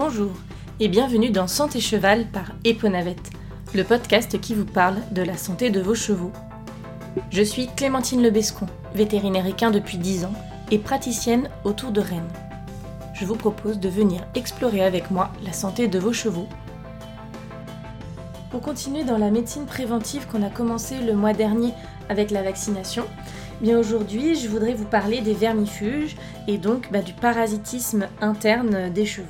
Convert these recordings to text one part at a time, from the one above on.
Bonjour et bienvenue dans Santé Cheval par Eponavette, le podcast qui vous parle de la santé de vos chevaux. Je suis Clémentine Lebescon, vétérinaire équin depuis 10 ans et praticienne autour de Rennes. Je vous propose de venir explorer avec moi la santé de vos chevaux. Pour continuer dans la médecine préventive qu'on a commencé le mois dernier avec la vaccination, Bien aujourd'hui, je voudrais vous parler des vermifuges et donc bah, du parasitisme interne des chevaux.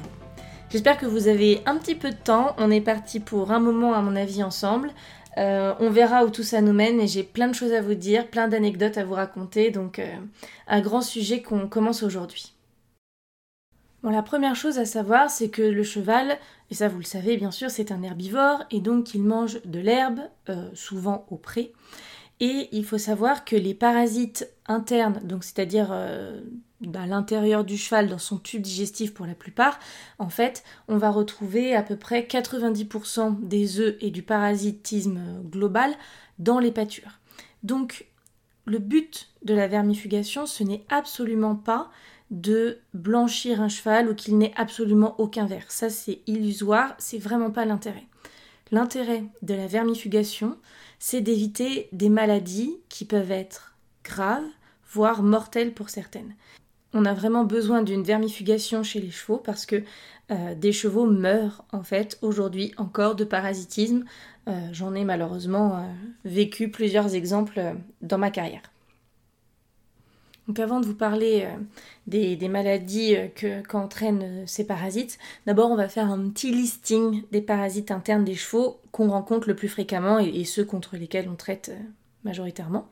J'espère que vous avez un petit peu de temps. On est parti pour un moment, à mon avis, ensemble. Euh, on verra où tout ça nous mène et j'ai plein de choses à vous dire, plein d'anecdotes à vous raconter. Donc, euh, un grand sujet qu'on commence aujourd'hui. Bon, la première chose à savoir, c'est que le cheval, et ça vous le savez bien sûr, c'est un herbivore et donc il mange de l'herbe, euh, souvent au pré. Et il faut savoir que les parasites internes, donc c'est-à-dire à l'intérieur du cheval, dans son tube digestif pour la plupart, en fait, on va retrouver à peu près 90% des œufs et du parasitisme global dans les pâtures. Donc, le but de la vermifugation, ce n'est absolument pas de blanchir un cheval ou qu'il n'ait absolument aucun verre. Ça, c'est illusoire, c'est vraiment pas l'intérêt. L'intérêt de la vermifugation, c'est d'éviter des maladies qui peuvent être graves, voire mortelles pour certaines. On a vraiment besoin d'une vermifugation chez les chevaux parce que euh, des chevaux meurent en fait aujourd'hui encore de parasitisme. Euh, j'en ai malheureusement euh, vécu plusieurs exemples dans ma carrière. Donc avant de vous parler des, maladies que, qu'entraînent ces parasites, d'abord on va faire un petit listing des parasites internes des chevaux qu'on rencontre le plus fréquemment et, ceux contre lesquels on traite majoritairement.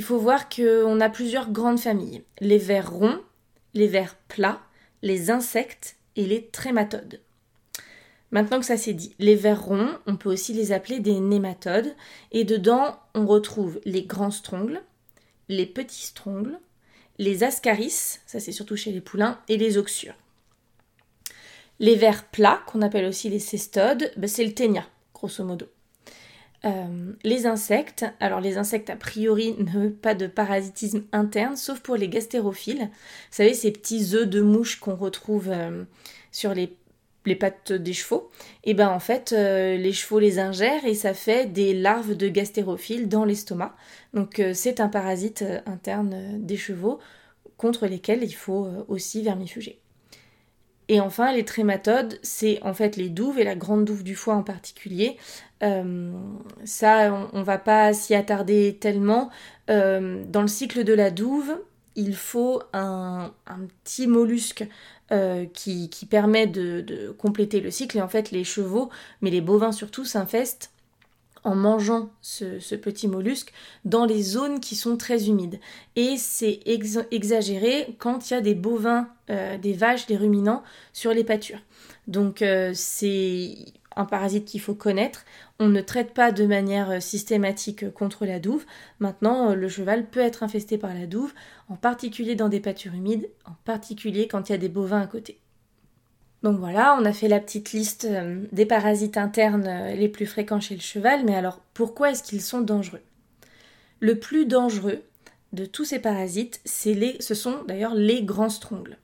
Il faut voir qu'on a plusieurs grandes familles. Les vers ronds, les vers plats, les insectes et les trématodes. Maintenant que ça c'est dit, les vers ronds, on peut aussi les appeler des nématodes, et dedans on retrouve les grands strongles, les petits strongles, les ascaris, ça c'est surtout chez les poulains, et les oxures. Les vers plats, qu'on appelle aussi les cestodes, ben, c'est le ténia, grosso modo. Euh, les insectes, alors les insectes a priori n'ont pas de parasitisme interne, sauf pour les gastérophiles. Vous savez, ces petits œufs de mouche qu'on retrouve euh, sur les les pattes des chevaux, et ben en fait euh, les chevaux les ingèrent et ça fait des larves de gastérophiles dans l'estomac. Donc c'est un parasite interne des chevaux contre lesquels il faut aussi vermifuger. Et enfin les trématodes, c'est en fait les douves et la grande douve du foie en particulier. ça on, on, va pas s'y attarder tellement. dans le cycle de la douve, il faut un, petit mollusque euh, qui, permet de, compléter le cycle. Et en fait, les chevaux, mais les bovins surtout, s'infestent en mangeant ce, petit mollusque dans les zones qui sont très humides. Et c'est exagéré quand il y a des bovins, euh, des vaches, des ruminants sur les pâtures. Donc euh, c'est un parasite qu'il faut connaître. On ne traite pas de manière euh, systématique contre la douve. Maintenant, le cheval peut être infesté par la douve, en particulier dans des pâtures humides, en particulier quand il y a des bovins à côté. Donc voilà, on a fait la petite liste euh, des parasites internes les plus fréquents chez le cheval, mais alors pourquoi est-ce qu'ils sont dangereux? Le plus dangereux de tous ces parasites, ce sont d'ailleurs les grands strongles.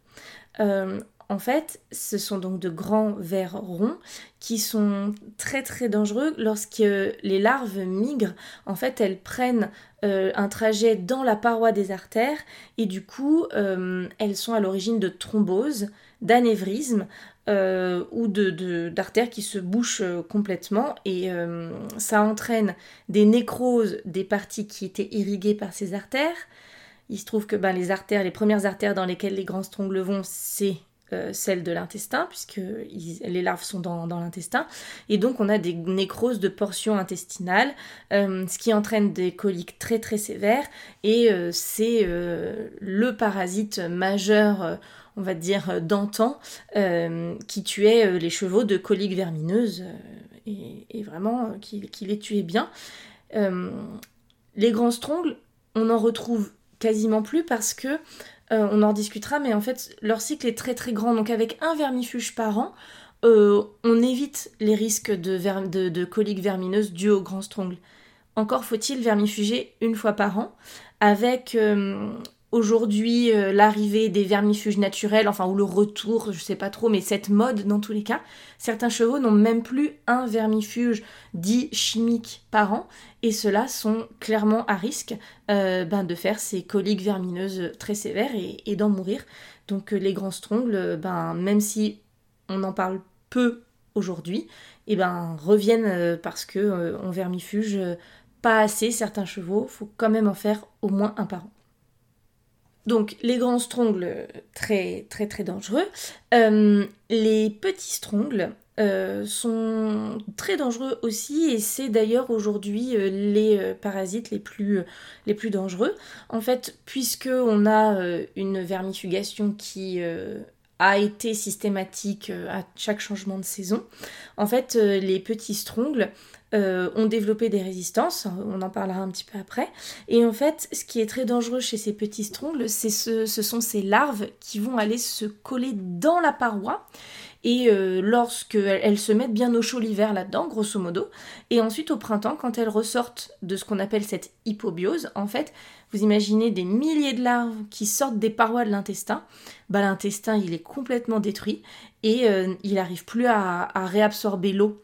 En fait, ce sont donc de grands vers ronds qui sont très très dangereux lorsque les larves migrent. En fait, elles prennent euh, un trajet dans la paroi des artères et du coup, euh, elles sont à l'origine de thromboses, d'anévrismes euh, ou d'artères qui se bouchent complètement et ça entraîne des nécroses des parties qui étaient irriguées par ces artères. Il se trouve que ben, les artères, les premières artères dans lesquelles les grands strongles vont, c'est euh, celle de l'intestin, puisque les larves sont dans, l'intestin. Et donc on a des nécroses de portions intestinales, euh, ce qui entraîne des coliques très très sévères. Et euh, c'est le parasite majeur, on va dire, d'antan, qui tuait les chevaux de coliques vermineuses, et, vraiment qui, les tuait bien. les grands strongles, on en retrouve quasiment plus parce que euh, on en discutera, mais en fait, leur cycle est très très grand. Donc avec un vermifuge par an, euh, on évite les risques de, coliques vermineuses dues au grand strongle. Encore faut-il vermifuger une fois par an avec euh, aujourd'hui euh, l'arrivée des vermifuges naturels, enfin ou le retour, je sais pas trop, mais cette mode dans tous les cas, certains chevaux n'ont même plus un vermifuge dit chimique par an, et ceux-là sont clairement à risque euh, ben, de faire ces coliques vermineuses très sévères et, d'en mourir. Donc euh, les grands strongles, ben, même si on en parle peu aujourd'hui, eh ben reviennent parce que on vermifuge pas assez certains chevaux, faut quand même en faire au moins un par an. Donc les grands strongles, très très très dangereux. Euh, les petits strongles euh, sont très dangereux aussi et c'est d'ailleurs aujourd'hui euh, les parasites les plus, les plus dangereux. En fait, puisque on a une vermifugation qui a été systématique à chaque changement de saison, en fait les petits strongles euh, ont développé des résistances, on en parlera un petit peu après. Et en fait, ce qui est très dangereux chez ces petits strongles, c'est ce, sont ces larves qui vont aller se coller dans la paroi. Et euh, lorsqu'elles se mettent bien au chaud l'hiver là-dedans, grosso modo, et ensuite au printemps, quand elles ressortent de ce qu'on appelle cette hypobiose, en fait, vous imaginez des milliers de larves qui sortent des parois de l'intestin, bah, l'intestin il est complètement détruit et euh, il n'arrive plus à réabsorber l'eau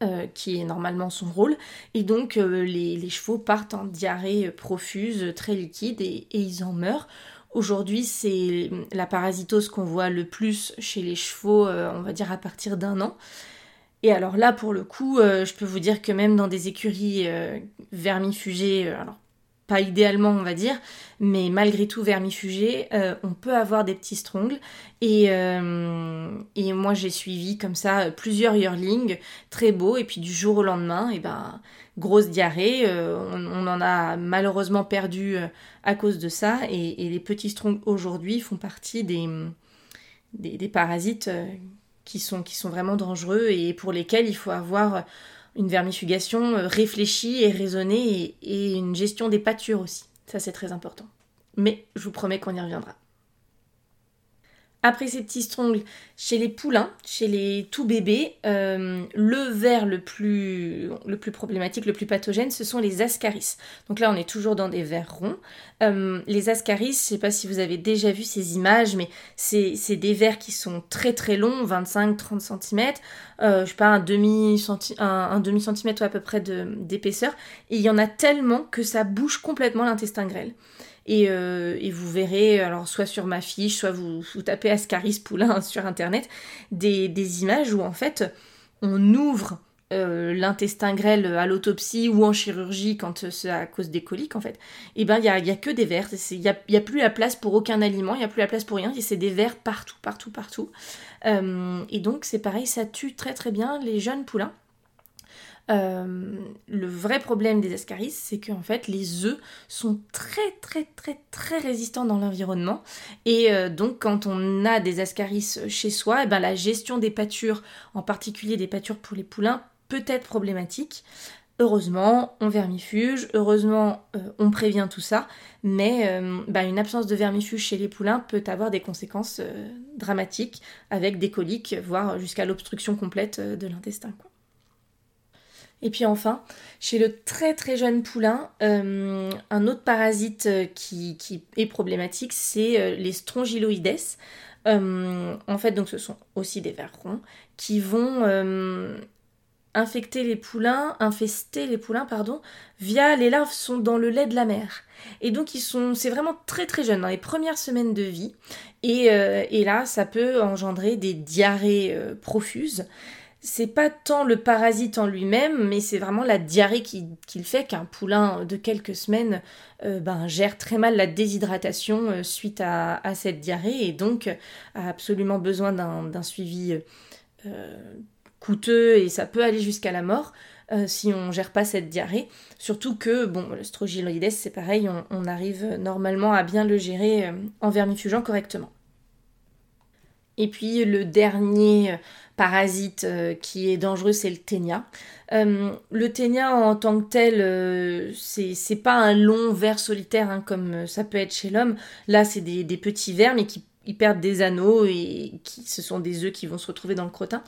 euh, qui est normalement son rôle. Et donc euh, les, chevaux partent en diarrhée profuse, très liquide, et, ils en meurent. Aujourd'hui, c'est la parasitose qu'on voit le plus chez les chevaux, euh, on va dire à partir d'un an. Et alors là, pour le coup, je peux vous dire que même dans des écuries vermifugées, alors pas idéalement on va dire, mais malgré tout vermifugé, euh, on peut avoir des petits strongles. Et, euh, moi j'ai suivi comme ça plusieurs yearlings, très beaux, et puis du jour au lendemain, et ben grosse diarrhée, euh, on, en a malheureusement perdu à cause de ça, et, les petits strongles aujourd'hui font partie des, des, parasites qui, sont, qui sont vraiment dangereux et pour lesquels il faut avoir une vermifugation euh, réfléchie et raisonnée et, une gestion des pâtures aussi. Ça c'est très important. Mais je vous promets qu'on y reviendra. Après ces petits strongles, chez les poulains, chez les tout bébés, euh, le ver le plus, le plus problématique, le plus pathogène, ce sont les ascaris. Donc là, on est toujours dans des vers ronds. Euh, les ascaris, je ne sais pas si vous avez déjà vu ces images, mais c'est des vers qui sont très très longs, 25-30 cm, euh, je sais pas, un demi-centimètre un, demi -centimètre, à peu près d'épaisseur. Et il y en a tellement que ça bouge complètement l'intestin grêle. Euh, et, vous verrez, alors soit sur ma fiche, soit vous, tapez Ascaris Poulain sur internet, des, images où en fait on ouvre euh, l'intestin grêle à l'autopsie ou en chirurgie quand c'est à cause des coliques en fait, et ben il n'y a, y a, que des vers, il n'y a, plus la place pour aucun aliment, il n'y a plus la place pour rien, c'est des vers partout, partout, partout. Euh, et donc c'est pareil, ça tue très très bien les jeunes poulains. Euh, le vrai problème des ascaris, c'est qu'en fait, les œufs sont très très très très résistants dans l'environnement. Et euh, donc, quand on a des ascaris chez soi, et eh ben, la gestion des pâtures, en particulier des pâtures pour les poulains, peut être problématique. Heureusement, on vermifuge, heureusement, euh, on prévient tout ça, mais bah, une absence de vermifuge chez les poulains peut avoir des conséquences dramatiques avec des coliques, voire jusqu'à l'obstruction complète de l'intestin. Et puis enfin, chez le très très jeune poulain, euh, un autre parasite euh, qui, est problématique, c'est euh, les strongyloides. en fait, donc ce sont aussi des vers ronds qui vont infecter les poulains, infester les poulains, pardon, via les larves sont dans le lait de la mère. Et donc ils sont, c'est vraiment très très jeune, dans les premières semaines de vie. Et là, ça peut engendrer des diarrhées profuses c'est pas tant le parasite en lui-même, mais c'est vraiment la diarrhée qui, fait qu'un poulain de quelques semaines euh, ben, gère très mal la déshydratation euh, suite à, cette diarrhée et donc a absolument besoin d'un suivi euh, coûteux et ça peut aller jusqu'à la mort. si on gère pas cette diarrhée. Surtout que, bon, le c'est pareil, on, arrive normalement à bien le gérer en vermifugeant correctement. Et puis le dernier parasite euh, qui est dangereux, c'est le ténia. Euh, le ténia en tant que tel, euh, c'est pas un long ver solitaire hein, comme ça peut être chez l'homme. Là, c'est des, petits vers, mais qui perdent des anneaux et qui, ce sont des œufs qui vont se retrouver dans le crottin.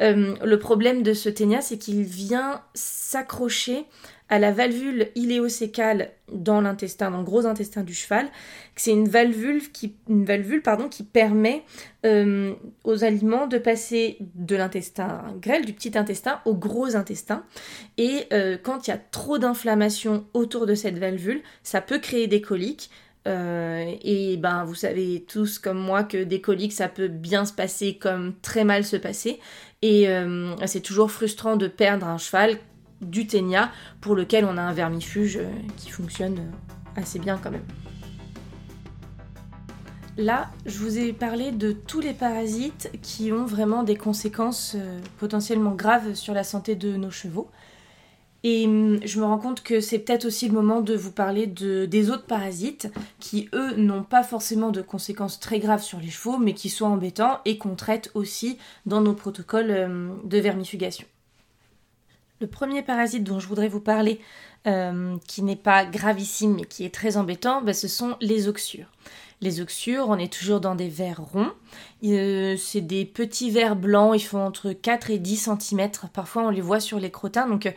le problème de ce ténia, c'est qu'il vient s'accrocher à la valvule iléocécale dans l'intestin, dans le gros intestin du cheval. C'est une valvule qui permet euh, aux aliments de passer de l'intestin grêle, du petit intestin, au gros intestin. Et euh, quand il y a trop d'inflammation autour de cette valvule, ça peut créer des coliques. Euh, et ben, vous savez tous comme moi que des coliques, ça peut bien se passer comme très mal se passer. Et c'est toujours frustrant de perdre un cheval du ténia pour lequel on a un vermifuge euh, qui fonctionne euh, assez bien quand même. Là, je vous ai parlé de tous les parasites qui ont vraiment des conséquences euh, potentiellement graves sur la santé de nos chevaux. Et hum, je me rends compte que c'est peut-être aussi le moment de vous parler de, des autres parasites qui, eux, n'ont pas forcément de conséquences très graves sur les chevaux, mais qui sont embêtants et qu'on traite aussi dans nos protocoles de vermifugation. Le premier parasite dont je voudrais vous parler, euh, qui n'est pas gravissime mais qui est très embêtant, bah, ce sont les oxures. Les oxures, on est toujours dans des vers ronds. Euh, c'est des petits vers blancs, ils font entre 4 et 10 cm. Parfois, on les voit sur les crottins. Donc, euh,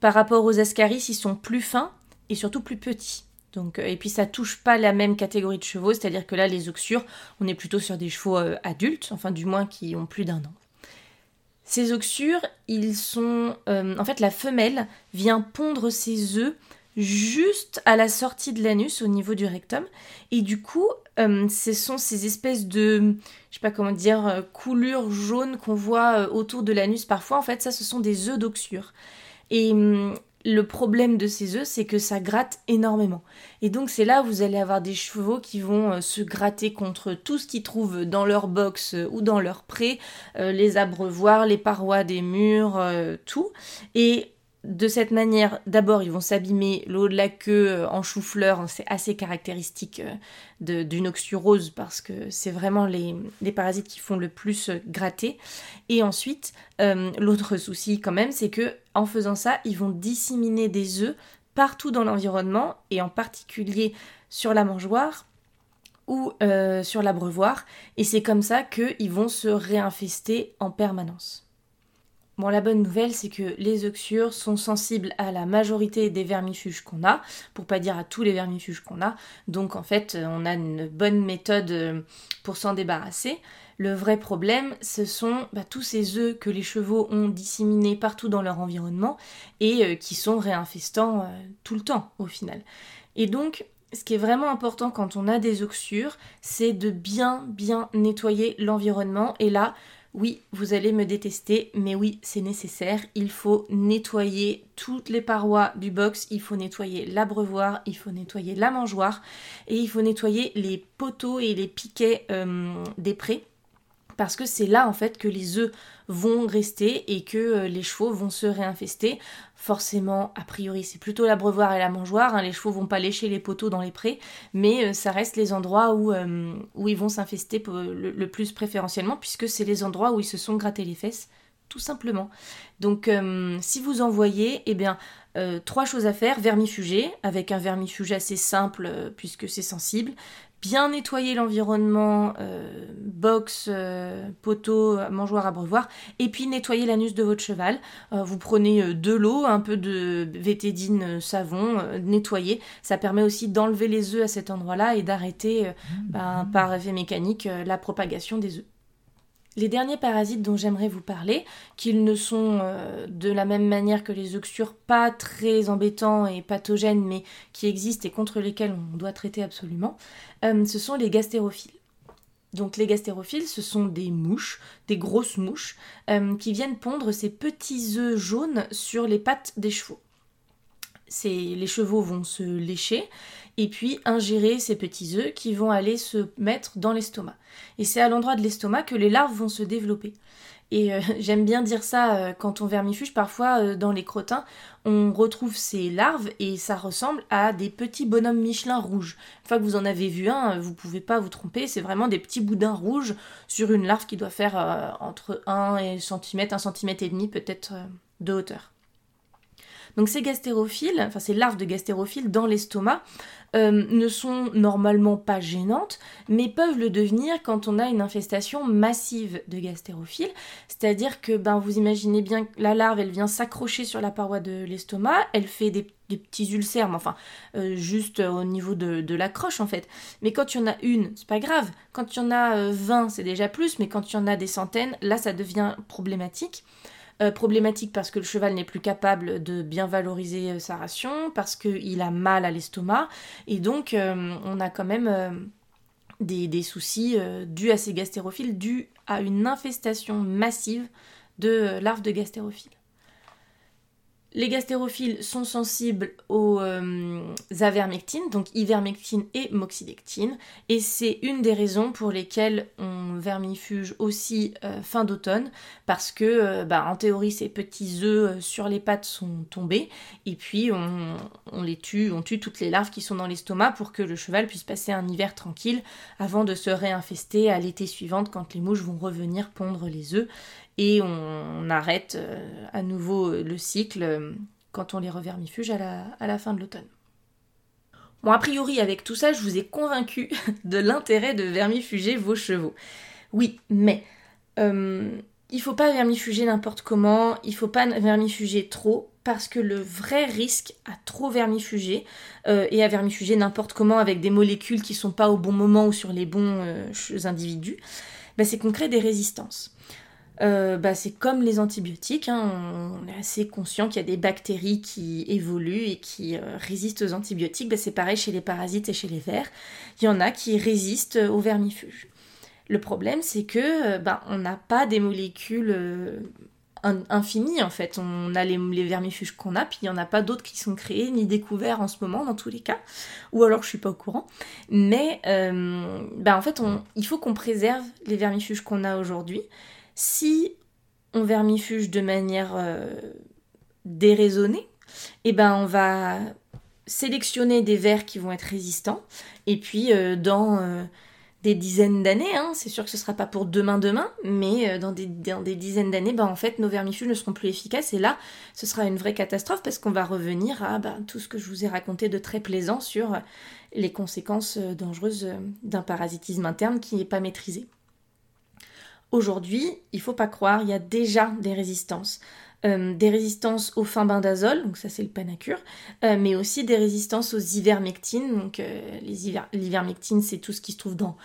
par rapport aux ascaris, ils sont plus fins et surtout plus petits. Donc, et puis ça touche pas la même catégorie de chevaux, c'est-à-dire que là, les oxures, on est plutôt sur des chevaux adultes, enfin du moins qui ont plus d'un an. Ces oxures, ils sont. Euh, en fait, la femelle vient pondre ses œufs juste à la sortie de l'anus au niveau du rectum. Et du coup, euh, ce sont ces espèces de, je sais pas comment dire, euh, coulures jaunes qu'on voit autour de l'anus parfois. En fait, ça, ce sont des œufs d'oxure. Et hum, le problème de ces œufs, c'est que ça gratte énormément. Et donc c'est là où vous allez avoir des chevaux qui vont euh, se gratter contre tout ce qu'ils trouvent dans leur box euh, ou dans leur pré, euh, les abreuvoirs, les parois des murs, tout. Et de cette manière, d'abord, ils vont s'abîmer le haut de la queue euh, en chou-fleur. Hein, c'est assez caractéristique euh, d'une oxurose parce que c'est vraiment les, parasites qui font le plus euh, gratter. Et ensuite, l'autre souci quand même, c'est que en faisant ça, ils vont disséminer des œufs partout dans l'environnement et en particulier sur la mangeoire ou sur l'abreuvoir. Et c'est comme ça qu'ils vont se réinfester en permanence. Bon, la bonne nouvelle, c'est que les oxures sont sensibles à la majorité des vermifuges qu'on a, pour pas dire à tous les vermifuges qu'on a. Donc, en fait, on a une bonne méthode euh, pour s'en débarrasser. Le vrai problème, ce sont bah, tous ces œufs que les chevaux ont disséminés partout dans leur environnement et euh, qui sont réinfestants euh, tout le temps, au final. Et donc, ce qui est vraiment important quand on a des oxures, c'est de bien, bien nettoyer l'environnement. Et là, oui, vous allez me détester, mais oui, c'est nécessaire. Il faut nettoyer toutes les parois du box, il faut nettoyer l'abreuvoir, il faut nettoyer la mangeoire et il faut nettoyer les poteaux et les piquets euh, des prés parce que c'est là en fait que les œufs vont rester et que euh, les chevaux vont se réinfester. Forcément, a priori, c'est plutôt l'abreuvoir et la mangeoire. Hein. Les chevaux vont pas lécher les poteaux dans les prés, mais euh, ça reste les endroits où, euh, où ils vont s'infester le, plus préférentiellement, puisque c'est les endroits où ils se sont grattés les fesses tout simplement. Donc si vous en voyez, eh bien, trois choses à faire. Vermifuger, avec un vermifuge assez simple puisque c'est sensible bien nettoyer l'environnement, euh, box, euh, poteau, mangeoire, abreuvoir, et puis nettoyer l'anus de votre cheval. Euh, vous prenez de l'eau, un peu de vétédine, savon, nettoyer. Ça permet aussi d'enlever les œufs à cet endroit-là et d'arrêter ben, par effet mécanique la propagation des œufs. Les derniers parasites dont j'aimerais vous parler, qu'ils ne sont euh, de la même manière que les oxures pas très embêtants et pathogènes, mais qui existent et contre lesquels on doit traiter absolument, euh, ce sont les gastérophiles. Donc les gastérophiles, ce sont des mouches, des grosses mouches, euh, qui viennent pondre ces petits œufs jaunes sur les pattes des chevaux. Les chevaux vont se lécher et puis ingérer ces petits œufs qui vont aller se mettre dans l'estomac. Et c'est à l'endroit de l'estomac que les larves vont se développer. Et euh, j'aime bien dire ça euh, quand on vermifuge, parfois euh, dans les crottins, on retrouve ces larves et ça ressemble à des petits bonhommes Michelin rouges. Une fois que vous en avez vu un, vous pouvez pas vous tromper, c'est vraiment des petits boudins rouges sur une larve qui doit faire entre 1 cm, 1 cm et demi peut-être de hauteur. Donc ces gastérophiles, enfin ces larves de gastérophiles dans l'estomac, euh, ne sont normalement pas gênantes, mais peuvent le devenir quand on a une infestation massive de gastérophiles. C'est-à-dire que ben, vous imaginez bien que la larve, elle vient s'accrocher sur la paroi de l'estomac, elle fait des, petits ulcères, mais enfin, euh, juste au niveau de, de l'accroche en fait. Mais quand il y en a une, c'est pas grave. Quand il y en a 20, euh, c'est déjà plus, mais quand il y en a des centaines, là, ça devient problématique. Euh, problématique parce que le cheval n'est plus capable de bien valoriser euh, sa ration, parce qu'il a mal à l'estomac, et donc euh, on a quand même des, soucis dus à ces gastérophiles, dus à une infestation massive de larves de gastérophiles. Les gastérophiles sont sensibles aux euh, avermectines, donc ivermectine et moxidectine, et c'est une des raisons pour lesquelles on vermifuge aussi euh, fin d'automne, parce que euh, bah, en théorie ces petits œufs sur les pattes sont tombés, et puis on, on, les tue, on tue toutes les larves qui sont dans l'estomac pour que le cheval puisse passer un hiver tranquille avant de se réinfester à l'été suivant quand les mouches vont revenir pondre les œufs et on, arrête euh, à nouveau le cycle euh, quand on les revermifuge à la, fin de l'automne. Bon, a priori, avec tout ça, je vous ai convaincu de l'intérêt de vermifuger vos chevaux. Oui, mais euh, il faut pas vermifuger n'importe comment, il faut pas vermifuger trop, parce que le vrai risque à trop vermifuger et à vermifuger n'importe comment avec des molécules qui sont pas au bon moment ou sur les bons individus, bah, c'est qu'on crée des résistances. Euh, bah, c'est comme les antibiotiques, hein. on est assez conscient qu'il y a des bactéries qui évoluent et qui euh, résistent aux antibiotiques, bah, c'est pareil chez les parasites et chez les vers, il y en a qui résistent aux vermifuges. Le problème c'est que bah, on n'a pas des molécules euh, infinies en fait, on a les, vermifuges qu'on a, puis il n'y en a pas d'autres qui sont créés ni découverts en ce moment dans tous les cas, ou alors je suis pas au courant, mais en fait il faut qu'on préserve les vermifuges qu'on a aujourd'hui, si on vermifuge de manière euh, déraisonnée, eh ben on va sélectionner des vers qui vont être résistants et puis euh, dans euh, des dizaines d'années, hein, c'est sûr que ce ne sera pas pour demain demain, mais dans des, dizaines d'années, ben, en fait nos vermifuges ne seront plus efficaces et là ce sera une vraie catastrophe parce qu'on va revenir à ben, tout ce que je vous ai raconté de très plaisant sur les conséquences dangereuses d'un parasitisme interne qui n'est pas maîtrisé. Aujourd'hui, il faut pas croire, il y a déjà des résistances. Euh, des résistances au fenbendazole, donc ça c'est le panacure, euh, mais aussi des résistances aux ivermectines. Donc euh, l'ivermectine c'est tout ce qui se trouve dans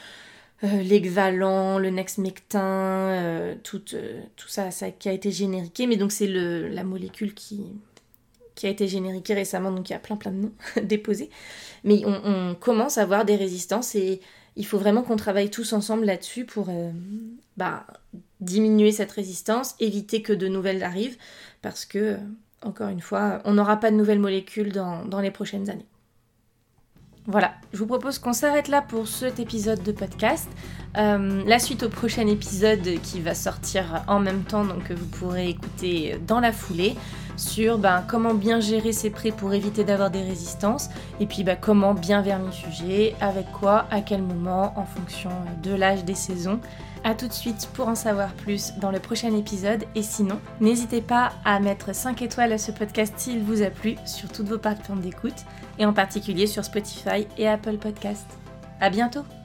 l'exvalant, le nexmectin, tout, tout ça, qui a été génériqué, mais donc c'est la molécule qui, qui a été génériquée récemment, donc il y a plein plein de noms déposés. Mais on, on, commence à avoir des résistances et il faut vraiment qu'on travaille tous ensemble là-dessus pour euh, bah, diminuer cette résistance, éviter que de nouvelles arrivent, parce que, euh, encore une fois, on n'aura pas de nouvelles molécules dans, les prochaines années. Voilà, je vous propose qu'on s'arrête là pour cet épisode de podcast. Euh, la suite au prochain épisode qui va sortir en même temps, donc que vous pourrez écouter dans la foulée, sur ben, comment bien gérer ses prêts pour éviter d'avoir des résistances, et puis ben, comment bien vermifuger, avec quoi, à quel moment, en fonction de l'âge des saisons. A tout de suite pour en savoir plus dans le prochain épisode, et sinon, n'hésitez pas à mettre 5 étoiles à ce podcast s'il vous a plu sur toutes vos plateformes d'écoute, et en particulier sur Spotify et Apple Podcast. À bientôt!